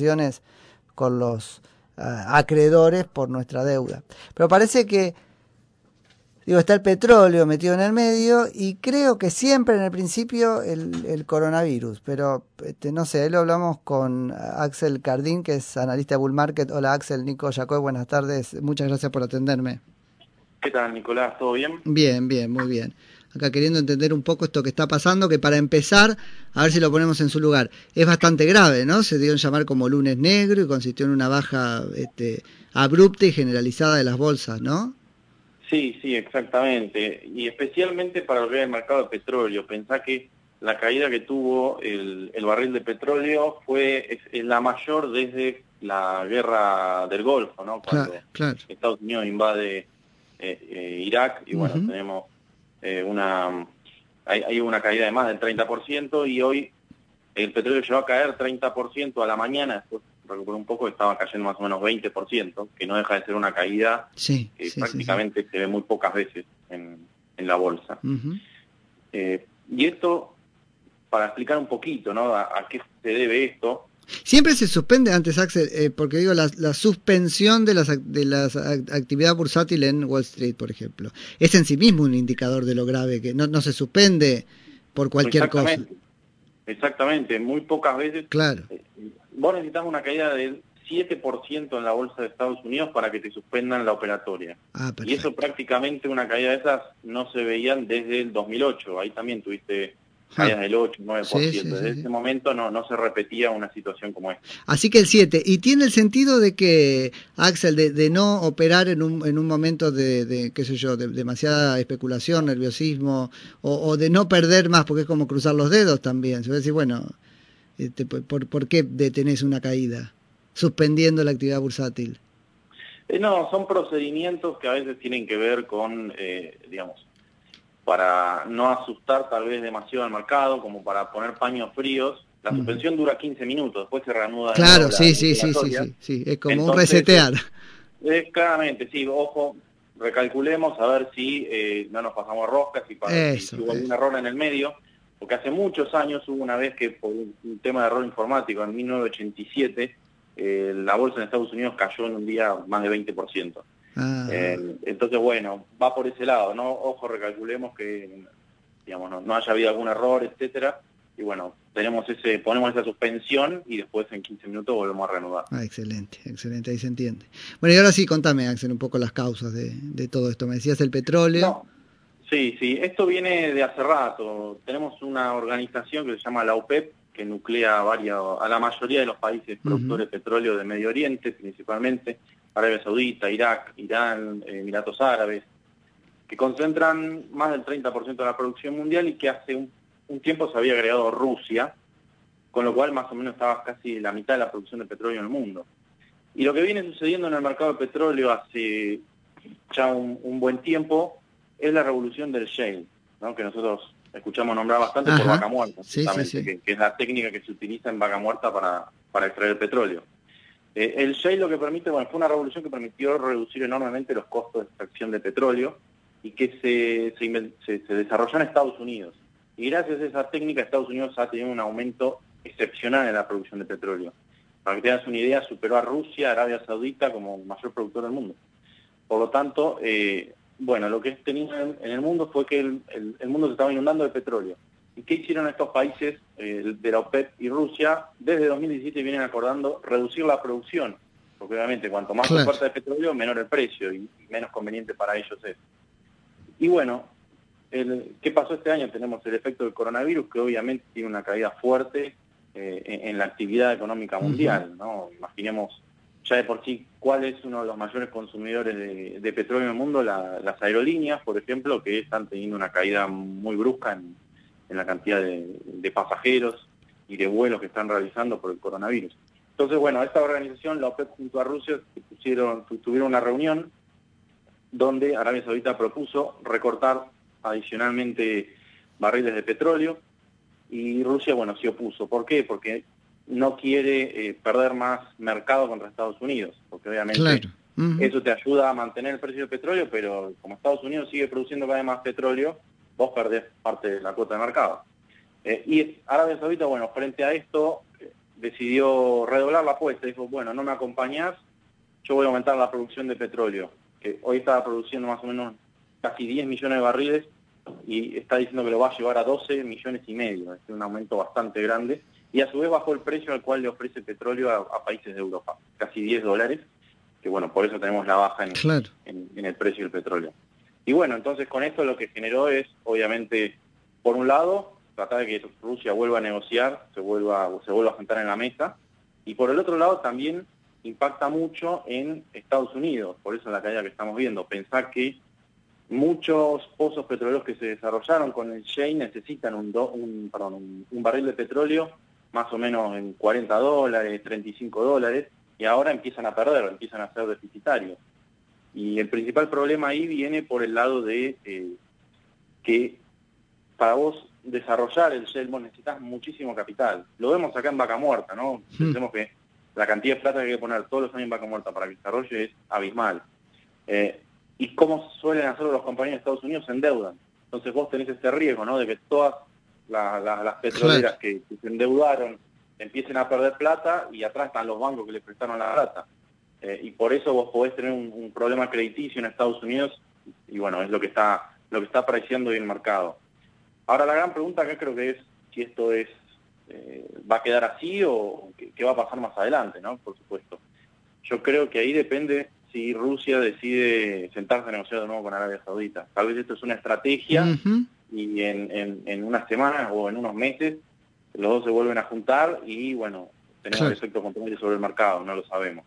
conversaciones con los ah, acreedores por nuestra deuda. Pero parece que Digo, está el petróleo metido en el medio y creo que siempre en el principio el, coronavirus, pero este, no sé, ahí lo hablamos con Axel Cardín, que es analista de Bull Market. Hola Axel, Nico Jacob, buenas tardes, muchas gracias por atenderme. ¿Qué tal Nicolás? ¿Todo bien? Bien, bien, muy bien. Acá queriendo entender un poco esto que está pasando, que para empezar, a ver si lo ponemos en su lugar, es bastante grave, ¿no? Se dio en llamar como lunes negro y consistió en una baja este, abrupta y generalizada de las bolsas, ¿no? Sí, sí, exactamente. Y especialmente para ver el mercado de petróleo. Pensá que la caída que tuvo el, barril de petróleo fue la mayor desde la guerra del Golfo, ¿no? Cuando Estados Unidos invade eh, eh, Irak y bueno, tenemos eh, una... Hay, hay, una caída de más del 30% y hoy el petróleo llegó a caer 30% a la mañana, después recuperó un poco, estaba cayendo más o menos 20%, que no deja de ser una caída que prácticamente se ve muy pocas veces en, la bolsa. Eh, y esto, para explicar un poquito, ¿no? A, qué se debe esto. Siempre se suspende antes, Axel, eh, porque digo, la, suspensión de las, de las actividad bursátil en Wall Street, por ejemplo, es en sí mismo un indicador de lo grave, que no, no se suspende por cualquier cosa. Exactamente, muy pocas veces. Claro. Eh, vos necesitas una caída del 7% en la bolsa de Estados Unidos para que te suspendan la operatoria. Ah, y eso prácticamente una caída de esas no se veían desde el 2008. Ahí también tuviste caídas del 8, 9%. desde ese momento no, no se repetía una situación como esta. Así que el 7. Y tiene el sentido de que, Axel, de, no operar en un, en un momento de, qué sé yo, de demasiada especulación, nerviosismo, o, de no perder más, porque es como cruzar los dedos también. Se va a decir, bueno este, por, por, qué detenés una caída? Suspendiendo la actividad bursátil. Eh, no, son procedimientos que a veces tienen que ver con, eh, digamos, para no asustar tal vez demasiado al mercado, como para poner paños fríos. La suspensión dura 15 minutos, después se reanuda. Claro, sí, sí, sí, sí, sí, es como un resetear. Eh, claramente, sí, ojo, recalculemos a ver si no nos pasamos roscas, y para, si hubo algún error en el medio porque hace muchos años hubo una vez que por un tema de error informático, en 1987, eh, la bolsa en Estados Unidos cayó en un día más de 20%. Ah. Eh, entonces, bueno, va por ese lado, ¿no? Ojo, recalculemos que, digamos, no, haya habido algún error, etcétera, y bueno, tenemos ese, ponemos esa suspensión y después en 15 minutos volvemos a reanudar. Ah, excelente, excelente, ahí se entiende. Bueno, y ahora sí, contame, Axel, un poco las causas de, de todo esto. Me decías el petróleo. Sí, sí, esto viene de hace rato. Tenemos una organización que se llama la OPEP, que nuclea a, varios, a la mayoría de los países productores de petróleo de Medio Oriente, principalmente, Arabia Saudita, Irak, Irán, Emiratos Árabes, que concentran más del 30% de la producción mundial y que hace un, un, tiempo se había agregado Rusia, con lo cual más o menos estaba casi la mitad de la producción de petróleo en el mundo. Y lo que viene sucediendo en el mercado de petróleo hace ya un buen tiempo es la revolución del shale, ¿no? que nosotros escuchamos nombrar bastante por vaca muerta, Que, es la técnica que se utiliza en vaca muerta para, para extraer petróleo. Eh, el shale lo que permite, bueno, fue una revolución que permitió reducir enormemente los costos de extracción de petróleo y que se, se, se, desarrolló en Estados Unidos. Y gracias a esa técnica Estados Unidos ha tenido un aumento excepcional en la producción de petróleo. Para que tengas una idea, superó a Rusia, Arabia Saudita como mayor productor del mundo. Por lo tanto, eh, bueno, lo que tenía en el mundo fue que el, mundo se estaba inundando de petróleo. ¿Y qué hicieron estos países eh, de la OPEP y Rusia? Desde 2017 vienen acordando reducir la producción, porque obviamente cuanto más oferta de petróleo, menor el precio y, menos conveniente para ellos es. Y bueno, ¿qué pasó este año? Tenemos el efecto del coronavirus, que obviamente tiene una caída fuerte eh, en, la actividad económica mundial. ¿no? Imaginemos ya de por sí cuál es uno de los mayores consumidores de, petróleo en el mundo, las aerolíneas, por ejemplo, que están teniendo una caída muy brusca en, la cantidad de, pasajeros y de vuelos que están realizando por el coronavirus. Entonces, bueno, esta organización, la OPEP junto a Rusia, pusieron, tuvieron una reunión donde Arabia Saudita propuso recortar adicionalmente barriles de petróleo y Rusia, bueno, se opuso. ¿Por qué? Porque no quiere eh, perder más mercado contra Estados Unidos, porque obviamente eso te ayuda a mantener el precio del petróleo, pero como Estados Unidos sigue produciendo cada vez más petróleo, vos perdés parte de la cuota de mercado. Eh, y Arabia Saudita, bueno, frente a esto, decidió redoblar la apuesta. Dijo, bueno, no me acompañás, yo voy a aumentar la producción de petróleo, que hoy está produciendo más o menos casi 10 millones de barriles y está diciendo que lo va a llevar a 12 millones y medio, es un aumento bastante grande, y a su vez bajó el precio al cual le ofrece petróleo a, países de Europa, casi 10 dólares, que bueno, por eso tenemos la baja en, en, el precio del petróleo. Y bueno, entonces con esto lo que generó es, obviamente, por un lado, tratar de que Rusia vuelva a negociar, se vuelva, se vuelva a sentar en la mesa, y por el otro lado también impacta mucho en Estados Unidos, por eso la caída que estamos viendo. Pensar que muchos pozos petroleros que se desarrollaron con el Shale necesitan un, un, perdón, un, barril de petróleo más o menos en 40 dólares, 35 dólares, y ahora empiezan a perder, empiezan a ser deficitarios. Y el principal problema ahí viene por el lado de eh, que para vos desarrollar el Shell vos necesitas muchísimo capital. Lo vemos acá en Vaca Muerta, ¿no? Pensemos que la cantidad de plata que hay que poner todos los años en Vaca Muerta para que desarrolle es abismal. Eh, y cómo suelen hacerlo los compañeros de Estados Unidos, se endeudan. Entonces vos tenés este riesgo, ¿no? De que todas las petroleras que, se endeudaron empiecen a perder plata y atrás están los bancos que les prestaron la plata. Eh, y por eso vos podés tener un, problema crediticio en Estados Unidos y bueno, es lo que está lo que está apareciendo hoy en el mercado. Ahora la gran pregunta acá creo que es si esto es eh, va a quedar así o qué, qué, va a pasar más adelante, ¿no? Por supuesto. Yo creo que ahí depende si Rusia decide sentarse a negociar de nuevo con Arabia Saudita. Tal vez esto es una estrategia y en, en, unas semanas o en unos meses los dos se vuelven a juntar y bueno, tenemos el efecto contrario sobre el mercado, no lo sabemos.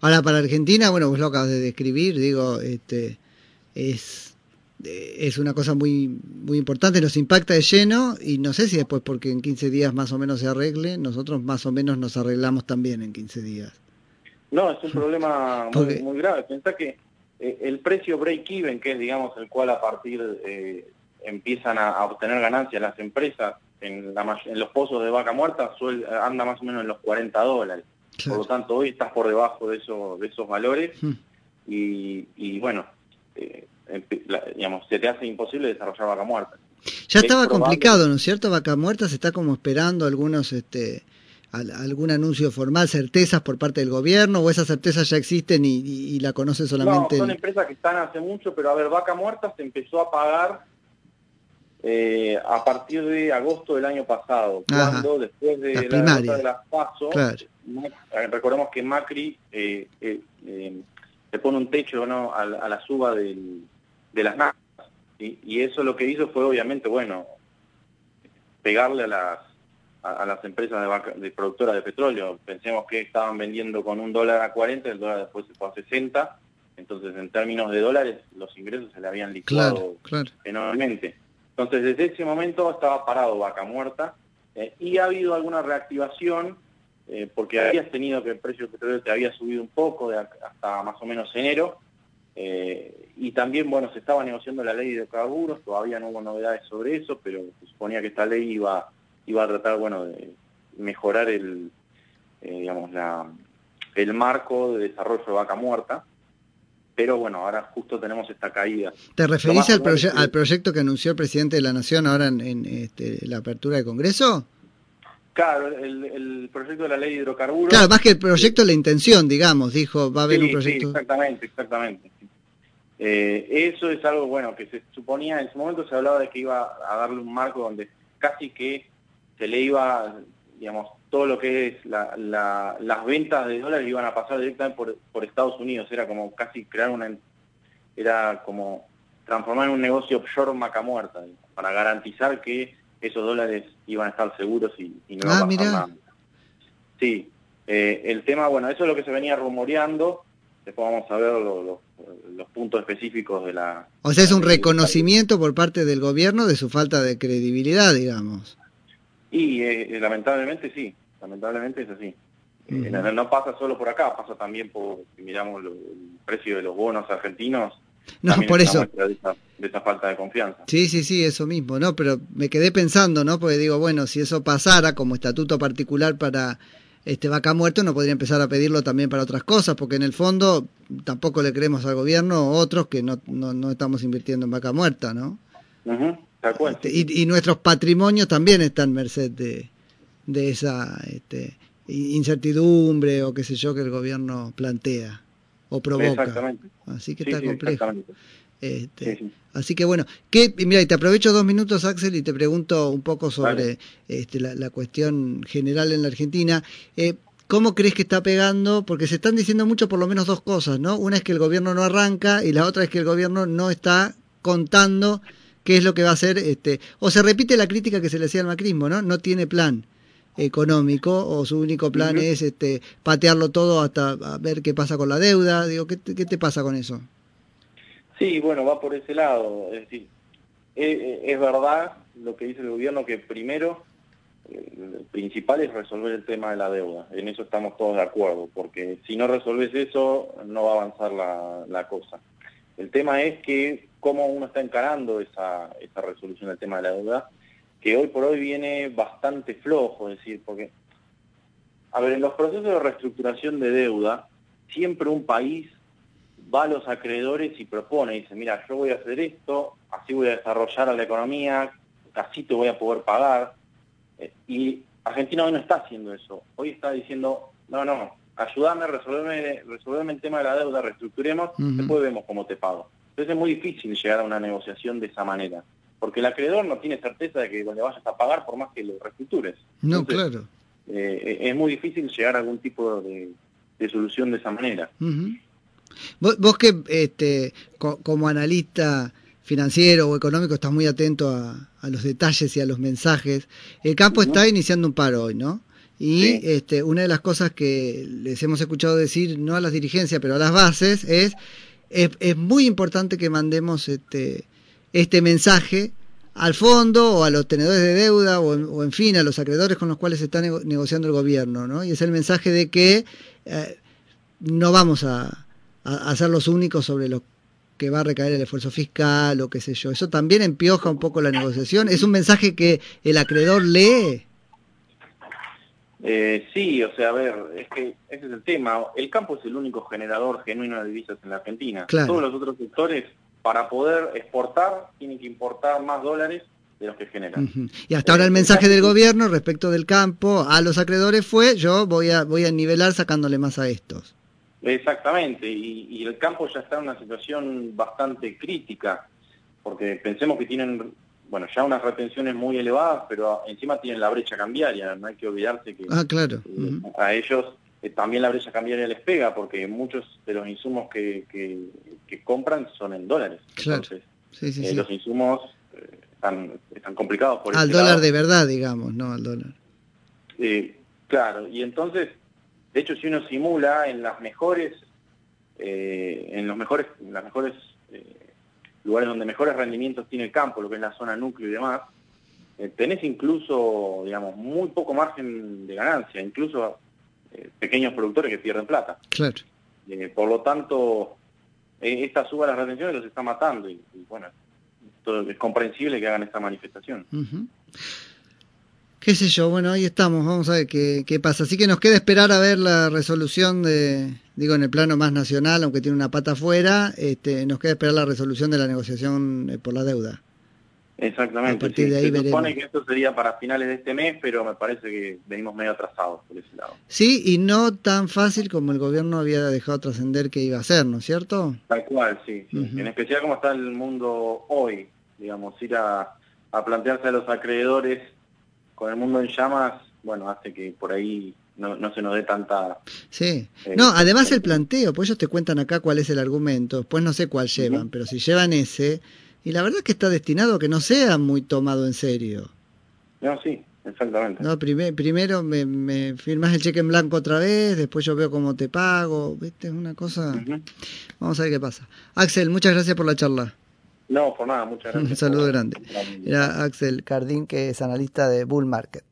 Ahora, para Argentina, bueno, vos lo acabas de describir, digo, este es es una cosa muy muy importante, nos impacta de lleno y no sé si después porque en 15 días más o menos se arregle, nosotros más o menos nos arreglamos también en 15 días. No, es un problema muy, grave. Pensá que eh, el precio break-even, que es, digamos, el cual a partir eh, empiezan a, obtener ganancias las empresas en, los pozos de vaca muerta, anda más o menos en los 40 dólares. Por lo tanto, hoy estás por debajo de, eso, de esos valores hmm. y, bueno, eh, digamos, se te hace imposible desarrollar vaca muerta. Ya estaba complicado, ¿no es cierto? Vaca muerta se está como esperando algunos... este algún anuncio formal, certezas por parte del gobierno o esas certezas ya existen y, la conoce solamente? No, son empresas que están hace mucho, pero a ver, Vaca Muerta se empezó a pagar eh, a partir de agosto del año pasado, cuando después de la de las PASO, recordemos que Macri eh, eh, le pone un techo ¿no? a, la suba del, de las naftas, y eso lo que hizo fue obviamente, bueno, pegarle a las a, las empresas de, de productoras de petróleo. Pensemos que estaban vendiendo con un dólar a 40, el dólar después se fue a 60, entonces en términos de dólares los ingresos se le habían licuado enormemente. Entonces desde ese momento estaba parado vaca muerta eh, y ha habido alguna reactivación eh, porque habías tenido que el precio del petróleo te había subido un poco de hasta más o menos enero eh, y también bueno se estaba negociando la ley de carburos, todavía no hubo novedades sobre eso, pero se suponía que esta ley iba iba a tratar, bueno, de mejorar el, eh, digamos, la, el marco de desarrollo de vaca muerta. Pero bueno, ahora justo tenemos esta caída. ¿Te referís al, al proyecto que anunció el presidente de la Nación ahora en, este, la apertura del Congreso? Claro, el, proyecto de la ley de hidrocarburos. Claro, más que el proyecto, la intención, digamos, dijo, va a haber un proyecto. Sí, exactamente, exactamente. Eh, eso es algo, bueno, que se suponía, en su momento se hablaba de que iba a darle un marco donde casi que se le iba, digamos, todo lo que es las ventas de dólares iban a pasar directamente por, Estados Unidos, era como casi crear una, era como transformar en un negocio offshore maca muerta, para garantizar que esos dólares iban a estar seguros y, no iba a ah, pasar nada. Sí, eh, el tema, bueno, eso es lo que se venía rumoreando, después vamos a ver los, los puntos específicos de la... O sea, es un reconocimiento por parte del gobierno de su falta de credibilidad, digamos. Y eh, lamentablemente sí, lamentablemente es así. Eh, no, pasa solo por acá, pasa también por, si miramos el precio de los bonos argentinos. No, por eso. De esa, falta de confianza. Sí, sí, sí, eso mismo, ¿no? Pero me quedé pensando, ¿no? Porque digo, bueno, si eso pasara como estatuto particular para este vaca muerto, no podría empezar a pedirlo también para otras cosas, porque en el fondo tampoco le creemos al gobierno otros que no, no, no estamos invirtiendo en vaca muerta, ¿no? Este, y, nuestros patrimonios también están merced de, de esa este, incertidumbre o qué sé yo que el gobierno plantea o provoca. Así que está complejo. Este, Así que bueno, ¿qué, mira, y te aprovecho dos minutos, Axel, y te pregunto un poco sobre este, la, cuestión general en la Argentina. Eh, ¿Cómo crees que está pegando? Porque se están diciendo mucho por lo menos dos cosas, ¿no? Una es que el gobierno no arranca y la otra es que el gobierno no está contando qué es lo que va a hacer. Este, o se repite la crítica que se le hacía al macrismo, ¿no? No tiene plan económico o su único plan es este patearlo todo hasta ver qué pasa con la deuda. Digo, ¿qué, qué te pasa con eso? Sí, bueno, va por ese lado. Es decir, es, verdad lo que dice el gobierno que primero eh, el principal es resolver el tema de la deuda. En eso estamos todos de acuerdo, porque si no resolves eso, no va a avanzar la, cosa. El tema es que cómo uno está encarando esa, esa resolución del tema de la deuda, que hoy por hoy viene bastante flojo, es decir, porque, a ver, en los procesos de reestructuración de deuda, siempre un país va a los acreedores y propone, dice, mira, yo voy a hacer esto, así voy a desarrollar a la economía, así te voy a poder pagar. Eh, y Argentina hoy no está haciendo eso. Hoy está diciendo, no, no, ayúdame, resolverme, resolverme el tema de la deuda, reestructuremos, después vemos cómo te pago. Entonces es muy difícil llegar a una negociación de esa manera, porque el acreedor no tiene certeza de que le vayas a pagar por más que lo reestructures. No, claro. Eh, es muy difícil llegar a algún tipo de, solución de esa manera. Vos, que este, como analista financiero o económico estás muy atento a, los detalles y a los mensajes, el campo está iniciando un paro hoy, ¿no? Y este, una de las cosas que les hemos escuchado decir, no a las dirigencias, pero a las bases, es, es, muy importante que mandemos este, este mensaje al fondo o a los tenedores de deuda o, en fin a los acreedores con los cuales se está negociando el gobierno, ¿no? Y es el mensaje de que eh, no vamos a, a, ser los únicos sobre lo que va a recaer el esfuerzo fiscal o qué sé yo. Eso también empioja un poco la negociación. ¿Es un mensaje que el acreedor lee? Eh, sí, o sea, a ver, es que ese es el tema. El campo es el único generador genuino de divisas en la Argentina. Todos los otros sectores, para poder exportar, tienen que importar más dólares de los que generan. Y hasta ahora el mensaje del gobierno respecto del campo a los acreedores fue, yo voy a, voy a nivelar sacándole más a estos. Exactamente, y, el campo ya está en una situación bastante crítica, porque pensemos que tienen, bueno, ya unas retenciones muy elevadas, pero encima tienen la brecha cambiaria, no hay que olvidarse que ah, claro. Eh, a ellos eh, también la brecha cambiaria les pega, porque muchos de los insumos que, que, compran son en dólares. Claro. Entonces, eh, los insumos están, están complicados por Al dólar de verdad, digamos, no al dólar. claro, y entonces de hecho, si uno simula en las mejores, eh, en los mejores, en las mejores eh, lugares donde mejores rendimientos tiene el campo, lo que es la zona núcleo y demás, eh, tenés incluso, digamos, muy poco margen de ganancia, incluso pequeños productores que pierden plata. Claro. por lo tanto, esta suba de las retenciones los está matando y, bueno, es comprensible que hagan esta manifestación qué sé yo, bueno, ahí estamos, vamos a ver qué, qué, pasa. Así que nos queda esperar a ver la resolución de, digo, en el plano más nacional, aunque tiene una pata afuera, este, nos queda esperar la resolución de la negociación eh, por la deuda. Exactamente. Se supone que esto sería para finales de este mes, pero me parece que venimos medio atrasados por ese lado. Sí, y no tan fácil como el gobierno había dejado trascender que iba a ser, ¿no es cierto? Tal cual, sí. En especial como está el mundo hoy, digamos, ir a, a plantearse a los acreedores con el mundo en llamas, bueno, hace que por ahí no, no se nos dé tanta... Sí, eh, no, además el planteo, pues ellos te cuentan acá cuál es el argumento, después no sé cuál llevan, pero si llevan ese, y la verdad es que está destinado a que no sea muy tomado en serio. No, sí, exactamente. No, primero me, me firmas el cheque en blanco otra vez, después yo veo cómo te pago, ¿viste? Es una cosa... Vamos a ver qué pasa. Axel, muchas gracias por la charla. No, por nada, muchas gracias. Un saludo grande. Era Axel Cardín, que es analista de Bull Market.